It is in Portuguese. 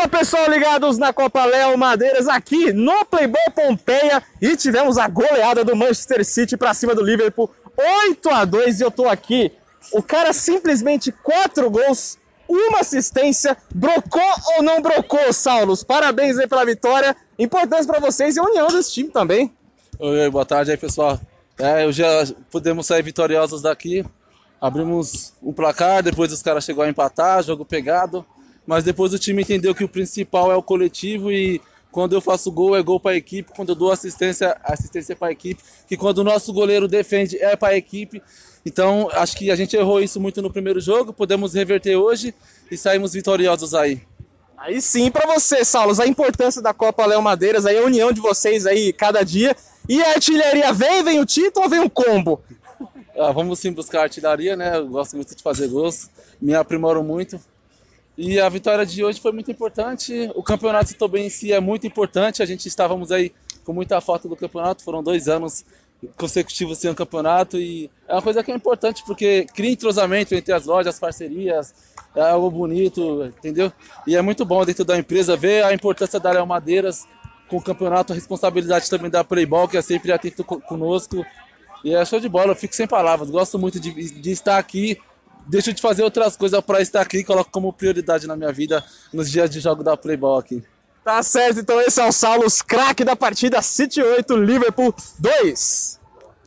Fala pessoal ligados na Copa Léo Madeiras aqui no Playboy Pompeia e tivemos a goleada do Manchester City para cima do Liverpool 8 a 2 e eu tô aqui. O cara simplesmente quatro gols, uma assistência, brocou ou não brocou, Saulos? Parabéns aí pela vitória. Importante para vocês e a união desse time também. Oi, boa tarde aí, pessoal. É, já podemos sair vitoriosos daqui. Abrimos um placar, depois os caras chegou a empatar, jogo pegado mas depois o time entendeu que o principal é o coletivo e quando eu faço gol é gol para a equipe, quando eu dou assistência, assistência para a equipe, que quando o nosso goleiro defende é para a equipe. Então, acho que a gente errou isso muito no primeiro jogo, podemos reverter hoje e saímos vitoriosos aí. Aí sim, para você, Saulos, a importância da Copa Léo Madeiras, aí a união de vocês aí cada dia. E a artilharia vem, vem o título ou vem um combo? Ah, vamos sim buscar a artilharia, né? Eu gosto muito de fazer gols, me aprimoro muito. E a vitória de hoje foi muito importante. O campeonato também em si é muito importante. A gente estávamos aí com muita falta do campeonato. Foram dois anos consecutivos sem o campeonato e é uma coisa que é importante porque cria entrosamento entre as lojas, as parcerias, é algo bonito, entendeu? E é muito bom dentro da empresa ver a importância da Léo Madeiras com o campeonato, a responsabilidade também da Playball, que é sempre atento conosco. E é show de bola, eu fico sem palavras. Gosto muito de, de estar aqui deixo de fazer outras coisas para estar aqui coloco como prioridade na minha vida nos dias de jogo da Playboy aqui. Tá certo, então esse é o Saulos, craque da partida City 8, Liverpool 2.